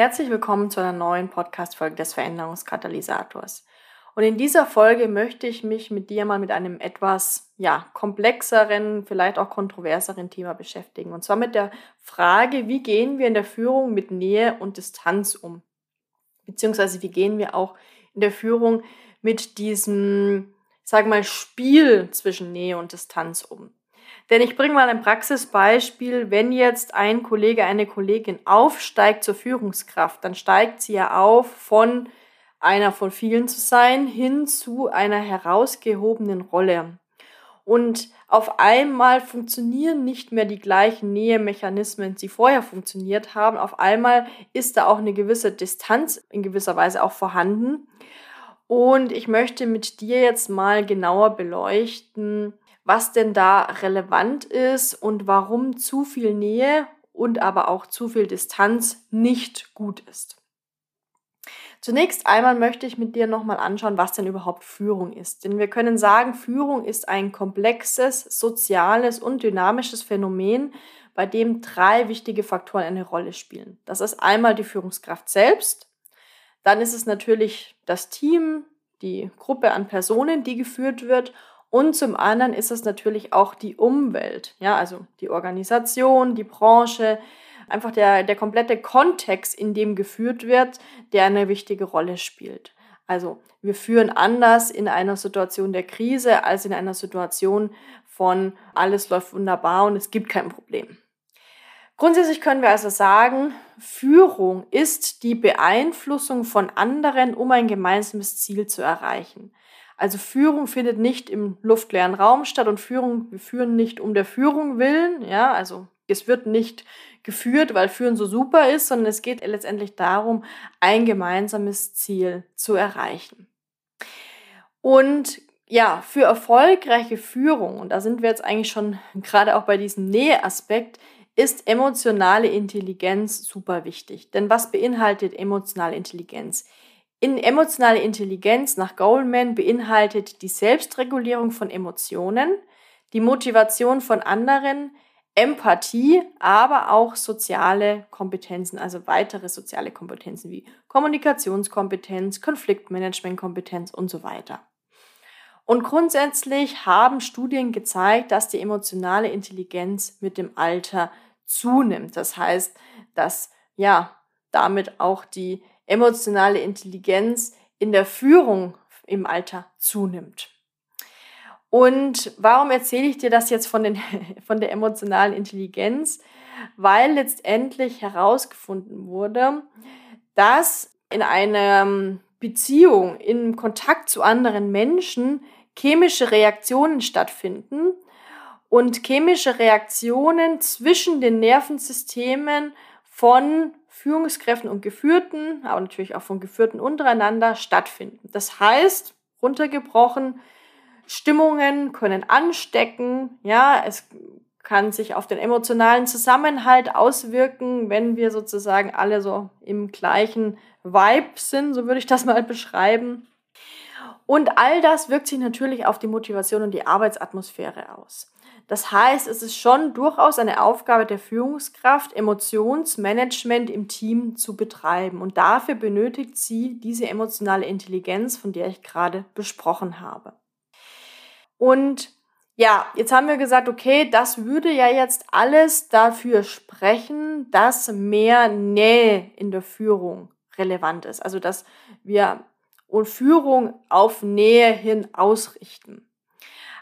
Herzlich willkommen zu einer neuen Podcast-Folge des Veränderungskatalysators. Und in dieser Folge möchte ich mich mit dir mal mit einem etwas ja, komplexeren, vielleicht auch kontroverseren Thema beschäftigen. Und zwar mit der Frage, wie gehen wir in der Führung mit Nähe und Distanz um? Beziehungsweise wie gehen wir auch in der Führung mit diesem, sag mal, Spiel zwischen Nähe und Distanz um? Denn ich bringe mal ein Praxisbeispiel. Wenn jetzt ein Kollege, eine Kollegin aufsteigt zur Führungskraft, dann steigt sie ja auf von einer von vielen zu sein hin zu einer herausgehobenen Rolle. Und auf einmal funktionieren nicht mehr die gleichen Nähemechanismen, die vorher funktioniert haben. Auf einmal ist da auch eine gewisse Distanz in gewisser Weise auch vorhanden. Und ich möchte mit dir jetzt mal genauer beleuchten, was denn da relevant ist und warum zu viel Nähe und aber auch zu viel Distanz nicht gut ist. Zunächst einmal möchte ich mit dir nochmal anschauen, was denn überhaupt Führung ist. Denn wir können sagen, Führung ist ein komplexes, soziales und dynamisches Phänomen, bei dem drei wichtige Faktoren eine Rolle spielen. Das ist einmal die Führungskraft selbst, dann ist es natürlich das Team, die Gruppe an Personen, die geführt wird und zum anderen ist es natürlich auch die Umwelt, ja, also die Organisation, die Branche, einfach der, der komplette Kontext, in dem geführt wird, der eine wichtige Rolle spielt. Also wir führen anders in einer Situation der Krise als in einer Situation von alles läuft wunderbar und es gibt kein Problem. Grundsätzlich können wir also sagen, Führung ist die Beeinflussung von anderen, um ein gemeinsames Ziel zu erreichen. Also Führung findet nicht im luftleeren Raum statt und Führung, wir führen nicht um der Führung willen, ja, also es wird nicht geführt, weil Führen so super ist, sondern es geht letztendlich darum, ein gemeinsames Ziel zu erreichen. Und ja, für erfolgreiche Führung, und da sind wir jetzt eigentlich schon gerade auch bei diesem Näheaspekt, ist emotionale Intelligenz super wichtig. Denn was beinhaltet emotionale Intelligenz? In emotionale Intelligenz nach Goldman beinhaltet die Selbstregulierung von Emotionen, die Motivation von anderen, Empathie, aber auch soziale Kompetenzen, also weitere soziale Kompetenzen wie Kommunikationskompetenz, Konfliktmanagementkompetenz und so weiter. Und grundsätzlich haben Studien gezeigt, dass die emotionale Intelligenz mit dem Alter zunimmt. Das heißt, dass ja damit auch die emotionale Intelligenz in der Führung im Alter zunimmt. Und warum erzähle ich dir das jetzt von, den, von der emotionalen Intelligenz? Weil letztendlich herausgefunden wurde, dass in einer Beziehung, in Kontakt zu anderen Menschen chemische Reaktionen stattfinden und chemische Reaktionen zwischen den Nervensystemen von Führungskräften und Geführten, aber natürlich auch von Geführten untereinander stattfinden. Das heißt, runtergebrochen, Stimmungen können anstecken, ja, es kann sich auf den emotionalen Zusammenhalt auswirken, wenn wir sozusagen alle so im gleichen Vibe sind, so würde ich das mal beschreiben. Und all das wirkt sich natürlich auf die Motivation und die Arbeitsatmosphäre aus. Das heißt, es ist schon durchaus eine Aufgabe der Führungskraft, Emotionsmanagement im Team zu betreiben. Und dafür benötigt sie diese emotionale Intelligenz, von der ich gerade besprochen habe. Und ja, jetzt haben wir gesagt, okay, das würde ja jetzt alles dafür sprechen, dass mehr Nähe in der Führung relevant ist. Also, dass wir Führung auf Nähe hin ausrichten.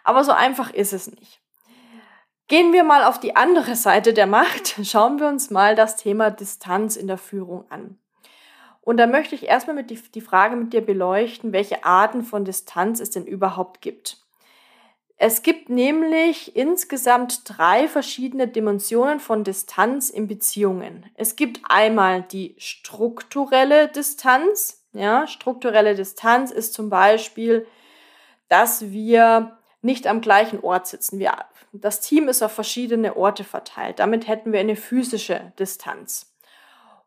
Aber so einfach ist es nicht. Gehen wir mal auf die andere Seite der Macht. Schauen wir uns mal das Thema Distanz in der Führung an. Und da möchte ich erstmal mit die, die Frage mit dir beleuchten, welche Arten von Distanz es denn überhaupt gibt. Es gibt nämlich insgesamt drei verschiedene Dimensionen von Distanz in Beziehungen. Es gibt einmal die strukturelle Distanz. Ja, strukturelle Distanz ist zum Beispiel, dass wir nicht am gleichen Ort sitzen. Wir, das Team ist auf verschiedene Orte verteilt. Damit hätten wir eine physische Distanz.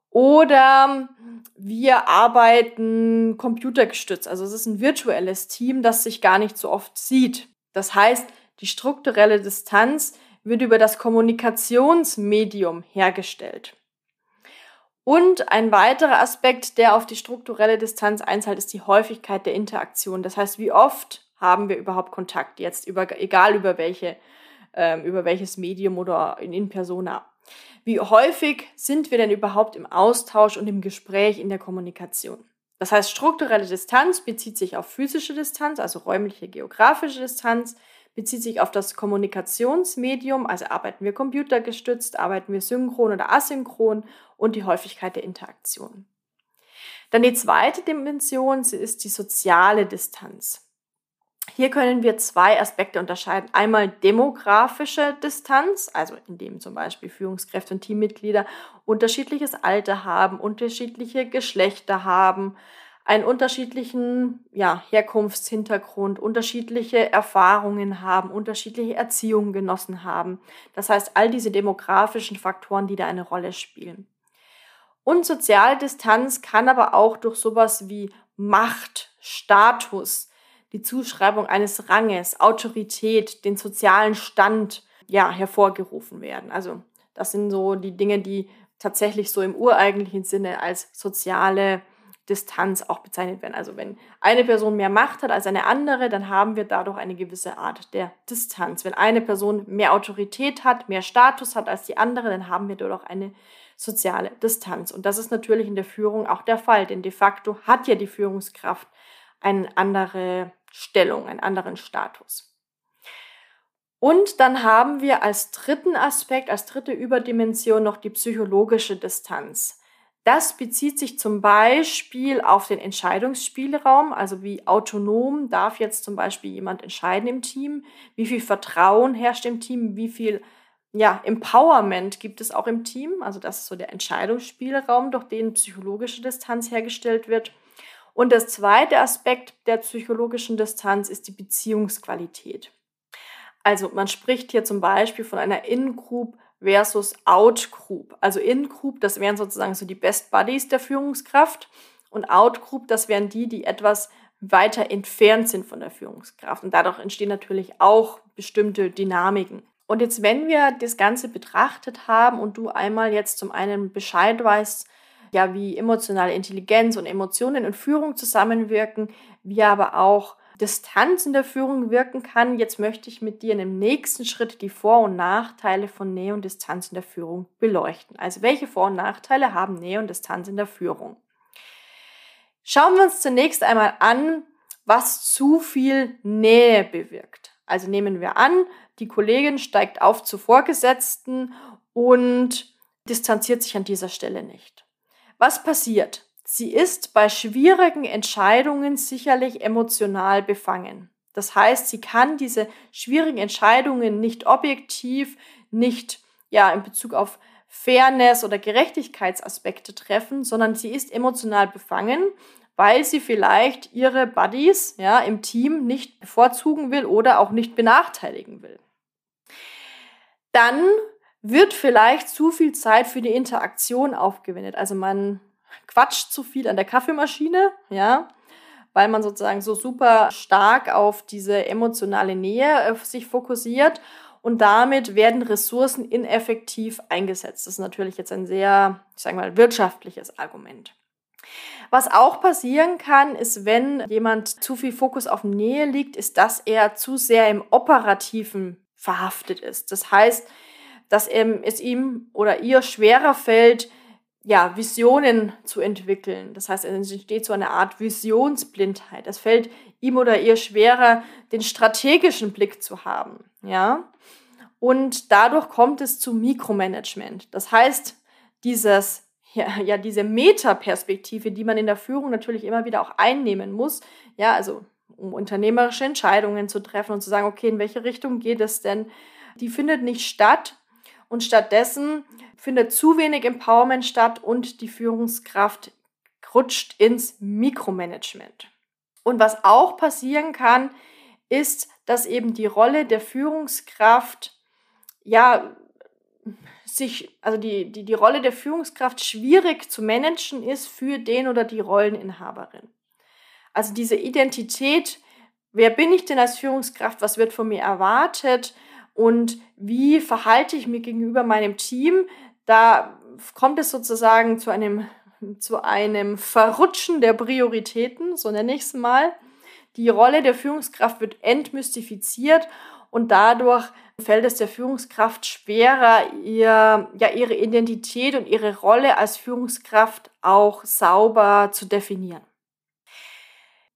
Oder wir arbeiten computergestützt. Also es ist ein virtuelles Team, das sich gar nicht so oft sieht. Das heißt, die strukturelle Distanz wird über das Kommunikationsmedium hergestellt. Und ein weiterer Aspekt, der auf die strukturelle Distanz einzahlt, ist die Häufigkeit der Interaktion. Das heißt, wie oft haben wir überhaupt Kontakt jetzt, über, egal über, welche, ähm, über welches Medium oder in, in persona. Wie häufig sind wir denn überhaupt im Austausch und im Gespräch in der Kommunikation? Das heißt, strukturelle Distanz bezieht sich auf physische Distanz, also räumliche geografische Distanz, bezieht sich auf das Kommunikationsmedium, also arbeiten wir computergestützt, arbeiten wir synchron oder asynchron und die Häufigkeit der Interaktion. Dann die zweite Dimension ist die soziale Distanz. Hier können wir zwei Aspekte unterscheiden. Einmal demografische Distanz, also indem zum Beispiel Führungskräfte und Teammitglieder unterschiedliches Alter haben, unterschiedliche Geschlechter haben, einen unterschiedlichen ja, Herkunftshintergrund, unterschiedliche Erfahrungen haben, unterschiedliche Erziehungen genossen haben. Das heißt, all diese demografischen Faktoren, die da eine Rolle spielen. Und soziale Distanz kann aber auch durch sowas wie Macht, Status, die Zuschreibung eines Ranges, Autorität, den sozialen Stand ja hervorgerufen werden. Also das sind so die Dinge, die tatsächlich so im ureigentlichen Sinne als soziale Distanz auch bezeichnet werden. Also wenn eine Person mehr Macht hat als eine andere, dann haben wir dadurch eine gewisse Art der Distanz. Wenn eine Person mehr Autorität hat, mehr Status hat als die andere, dann haben wir dadurch eine soziale Distanz. Und das ist natürlich in der Führung auch der Fall, denn de facto hat ja die Führungskraft eine andere Stellung, einen anderen Status. Und dann haben wir als dritten Aspekt, als dritte Überdimension noch die psychologische Distanz. Das bezieht sich zum Beispiel auf den Entscheidungsspielraum, also wie autonom darf jetzt zum Beispiel jemand entscheiden im Team, wie viel Vertrauen herrscht im Team, wie viel ja, Empowerment gibt es auch im Team, also das ist so der Entscheidungsspielraum, durch den psychologische Distanz hergestellt wird. Und das zweite Aspekt der psychologischen Distanz ist die Beziehungsqualität. Also man spricht hier zum Beispiel von einer In-Group versus Out-Group. Also In-Group, das wären sozusagen so die Best Buddies der Führungskraft und Out-Group, das wären die, die etwas weiter entfernt sind von der Führungskraft. Und dadurch entstehen natürlich auch bestimmte Dynamiken. Und jetzt, wenn wir das Ganze betrachtet haben und du einmal jetzt zum einen Bescheid weißt, ja, wie emotionale Intelligenz und Emotionen in Führung zusammenwirken, wie aber auch Distanz in der Führung wirken kann. Jetzt möchte ich mit dir in dem nächsten Schritt die Vor- und Nachteile von Nähe und Distanz in der Führung beleuchten. Also welche Vor- und Nachteile haben Nähe und Distanz in der Führung? Schauen wir uns zunächst einmal an, was zu viel Nähe bewirkt. Also nehmen wir an, die Kollegin steigt auf zu Vorgesetzten und distanziert sich an dieser Stelle nicht. Was passiert? Sie ist bei schwierigen Entscheidungen sicherlich emotional befangen. Das heißt, sie kann diese schwierigen Entscheidungen nicht objektiv, nicht ja in Bezug auf Fairness oder Gerechtigkeitsaspekte treffen, sondern sie ist emotional befangen, weil sie vielleicht ihre Buddies ja im Team nicht bevorzugen will oder auch nicht benachteiligen will. Dann wird vielleicht zu viel Zeit für die Interaktion aufgewendet. Also man quatscht zu viel an der Kaffeemaschine, ja, weil man sozusagen so super stark auf diese emotionale Nähe äh, sich fokussiert und damit werden Ressourcen ineffektiv eingesetzt. Das ist natürlich jetzt ein sehr, ich sage mal, wirtschaftliches Argument. Was auch passieren kann, ist, wenn jemand zu viel Fokus auf Nähe liegt, ist, dass er zu sehr im Operativen verhaftet ist. Das heißt, dass es ihm oder ihr schwerer fällt, ja, Visionen zu entwickeln. Das heißt, es entsteht so eine Art Visionsblindheit. Es fällt ihm oder ihr schwerer, den strategischen Blick zu haben, ja. Und dadurch kommt es zu Mikromanagement. Das heißt, dieses, ja, ja diese Metaperspektive, die man in der Führung natürlich immer wieder auch einnehmen muss, ja, also um unternehmerische Entscheidungen zu treffen und zu sagen, okay, in welche Richtung geht es denn? Die findet nicht statt und stattdessen findet zu wenig Empowerment statt und die Führungskraft rutscht ins Mikromanagement. Und was auch passieren kann, ist, dass eben die Rolle der Führungskraft ja sich, also die, die, die Rolle der Führungskraft schwierig zu managen ist für den oder die Rolleninhaberin. Also diese Identität, wer bin ich denn als Führungskraft, was wird von mir erwartet und wie verhalte ich mich gegenüber meinem Team, da kommt es sozusagen zu einem, zu einem Verrutschen der Prioritäten, so nenne ich es mal. Die Rolle der Führungskraft wird entmystifiziert und dadurch fällt es der Führungskraft schwerer, ihr, ja, ihre Identität und ihre Rolle als Führungskraft auch sauber zu definieren.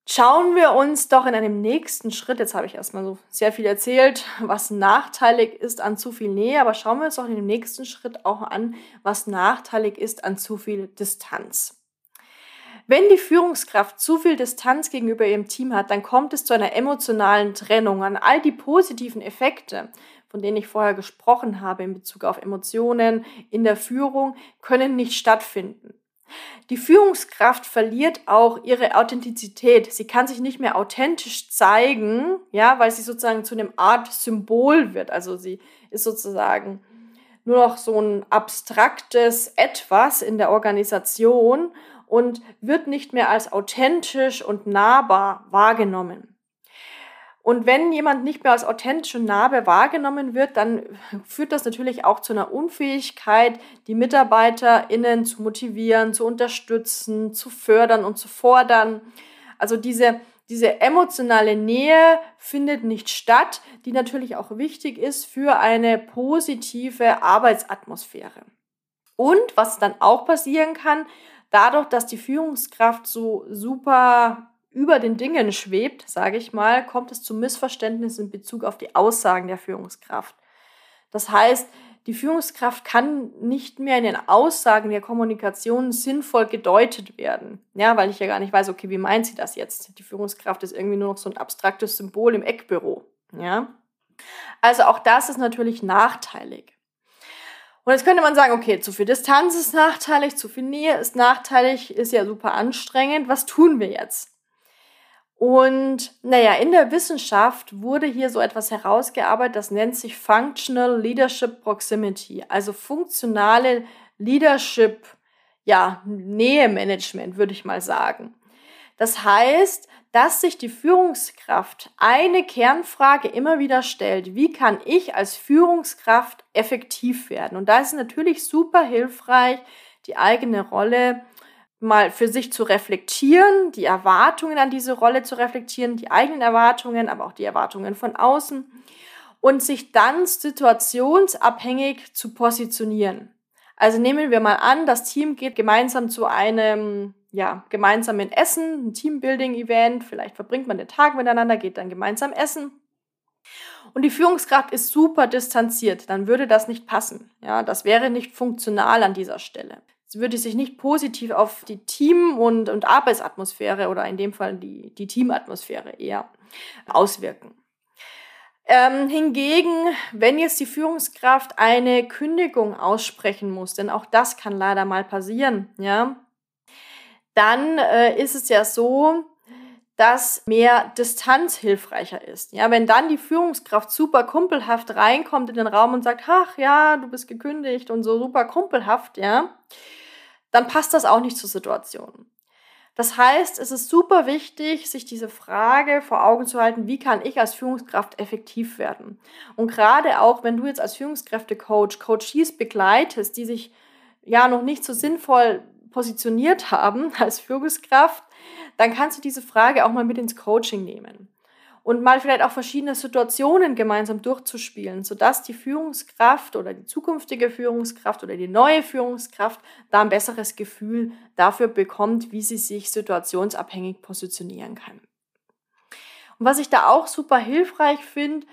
Schauen wir uns doch in einem nächsten Schritt, jetzt habe ich erstmal so sehr viel erzählt, was nachteilig ist an zu viel Nähe, aber schauen wir uns doch in dem nächsten Schritt auch an, was nachteilig ist an zu viel Distanz. Wenn die Führungskraft zu viel Distanz gegenüber ihrem Team hat, dann kommt es zu einer emotionalen Trennung an all die positiven Effekte, von denen ich vorher gesprochen habe in Bezug auf Emotionen in der Führung, können nicht stattfinden. Die Führungskraft verliert auch ihre Authentizität. Sie kann sich nicht mehr authentisch zeigen, ja, weil sie sozusagen zu einem Art Symbol wird. Also sie ist sozusagen nur noch so ein abstraktes Etwas in der Organisation und wird nicht mehr als authentisch und nahbar wahrgenommen. Und wenn jemand nicht mehr als authentisch und wahrgenommen wird, dann führt das natürlich auch zu einer Unfähigkeit, die MitarbeiterInnen zu motivieren, zu unterstützen, zu fördern und zu fordern. Also diese, diese emotionale Nähe findet nicht statt, die natürlich auch wichtig ist für eine positive Arbeitsatmosphäre. Und was dann auch passieren kann, dadurch, dass die Führungskraft so super über den Dingen schwebt, sage ich mal, kommt es zu Missverständnissen in Bezug auf die Aussagen der Führungskraft. Das heißt, die Führungskraft kann nicht mehr in den Aussagen der Kommunikation sinnvoll gedeutet werden. Ja, weil ich ja gar nicht weiß, okay, wie meint sie das jetzt? Die Führungskraft ist irgendwie nur noch so ein abstraktes Symbol im Eckbüro. Ja. Also auch das ist natürlich nachteilig. Und jetzt könnte man sagen, okay, zu viel Distanz ist nachteilig, zu viel Nähe ist nachteilig, ist ja super anstrengend. Was tun wir jetzt? Und naja, in der Wissenschaft wurde hier so etwas herausgearbeitet, das nennt sich Functional Leadership Proximity, also funktionale Leadership, ja, Nähe-Management, würde ich mal sagen. Das heißt, dass sich die Führungskraft eine Kernfrage immer wieder stellt, wie kann ich als Führungskraft effektiv werden? Und da ist es natürlich super hilfreich, die eigene Rolle mal für sich zu reflektieren, die Erwartungen an diese Rolle zu reflektieren, die eigenen Erwartungen, aber auch die Erwartungen von außen und sich dann situationsabhängig zu positionieren. Also nehmen wir mal an, das Team geht gemeinsam zu einem ja, gemeinsamen Essen, ein Teambuilding-Event, vielleicht verbringt man den Tag miteinander, geht dann gemeinsam essen. Und die Führungskraft ist super distanziert, dann würde das nicht passen. Ja, das wäre nicht funktional an dieser Stelle würde sich nicht positiv auf die Team- und, und Arbeitsatmosphäre oder in dem Fall die, die Teamatmosphäre eher auswirken. Ähm, hingegen, wenn jetzt die Führungskraft eine Kündigung aussprechen muss, denn auch das kann leider mal passieren, ja, dann äh, ist es ja so, dass mehr Distanz hilfreicher ist. Ja, wenn dann die Führungskraft super kumpelhaft reinkommt in den Raum und sagt, ach ja, du bist gekündigt und so super kumpelhaft, ja, dann passt das auch nicht zur Situation. Das heißt, es ist super wichtig, sich diese Frage vor Augen zu halten, wie kann ich als Führungskraft effektiv werden? Und gerade auch, wenn du jetzt als Führungskräftecoach Coaches begleitest, die sich ja noch nicht so sinnvoll positioniert haben als Führungskraft, dann kannst du diese Frage auch mal mit ins Coaching nehmen und mal vielleicht auch verschiedene Situationen gemeinsam durchzuspielen, sodass die Führungskraft oder die zukünftige Führungskraft oder die neue Führungskraft da ein besseres Gefühl dafür bekommt, wie sie sich situationsabhängig positionieren kann. Und was ich da auch super hilfreich finde,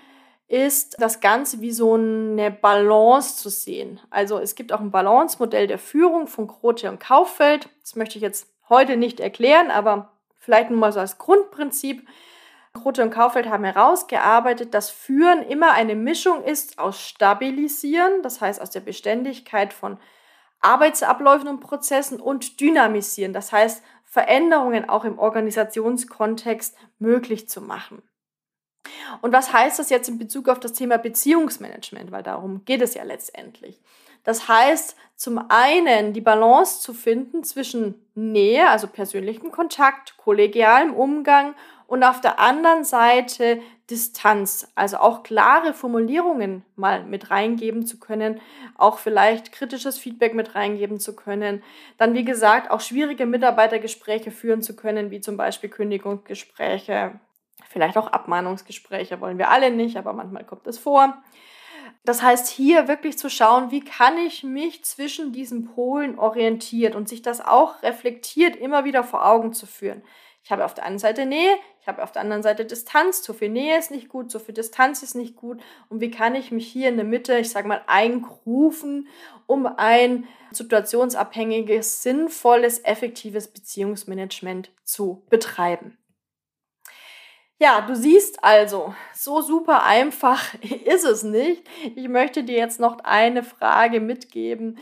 ist das Ganze wie so eine Balance zu sehen. Also es gibt auch ein Balance-Modell der Führung von Grote und Kauffeld. Das möchte ich jetzt heute nicht erklären, aber vielleicht nur mal so als Grundprinzip Grote und Kaufeld haben herausgearbeitet, dass Führen immer eine Mischung ist aus Stabilisieren, das heißt aus der Beständigkeit von Arbeitsabläufen und Prozessen und Dynamisieren, das heißt Veränderungen auch im Organisationskontext möglich zu machen. Und was heißt das jetzt in Bezug auf das Thema Beziehungsmanagement? Weil darum geht es ja letztendlich. Das heißt, zum einen die Balance zu finden zwischen Nähe, also persönlichem Kontakt, kollegialem Umgang und auf der anderen Seite Distanz, also auch klare Formulierungen mal mit reingeben zu können, auch vielleicht kritisches Feedback mit reingeben zu können, dann wie gesagt auch schwierige Mitarbeitergespräche führen zu können, wie zum Beispiel Kündigungsgespräche, vielleicht auch Abmahnungsgespräche, wollen wir alle nicht, aber manchmal kommt es vor. Das heißt, hier wirklich zu schauen, wie kann ich mich zwischen diesen Polen orientiert und sich das auch reflektiert immer wieder vor Augen zu führen. Ich habe auf der einen Seite Nähe, ich habe auf der anderen Seite Distanz. Zu viel Nähe ist nicht gut, zu viel Distanz ist nicht gut. Und wie kann ich mich hier in der Mitte, ich sage mal, eingrufen, um ein situationsabhängiges, sinnvolles, effektives Beziehungsmanagement zu betreiben? Ja, du siehst also, so super einfach ist es nicht. Ich möchte dir jetzt noch eine Frage mitgeben,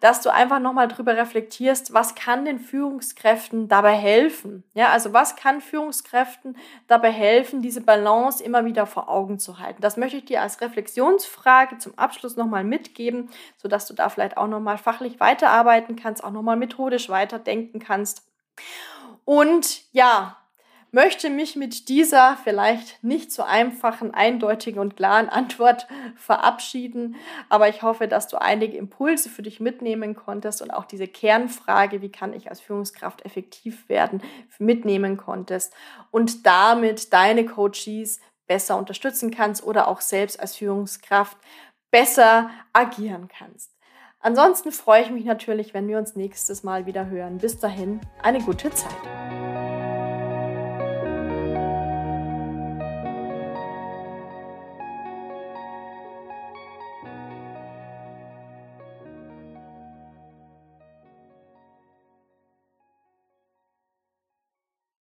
dass du einfach nochmal drüber reflektierst, was kann den Führungskräften dabei helfen? Ja, also was kann Führungskräften dabei helfen, diese Balance immer wieder vor Augen zu halten? Das möchte ich dir als Reflexionsfrage zum Abschluss nochmal mitgeben, sodass du da vielleicht auch nochmal fachlich weiterarbeiten kannst, auch nochmal methodisch weiterdenken kannst. Und ja, möchte mich mit dieser vielleicht nicht so einfachen, eindeutigen und klaren Antwort verabschieden. Aber ich hoffe, dass du einige Impulse für dich mitnehmen konntest und auch diese Kernfrage, wie kann ich als Führungskraft effektiv werden, mitnehmen konntest und damit deine Coaches besser unterstützen kannst oder auch selbst als Führungskraft besser agieren kannst. Ansonsten freue ich mich natürlich, wenn wir uns nächstes Mal wieder hören. Bis dahin, eine gute Zeit.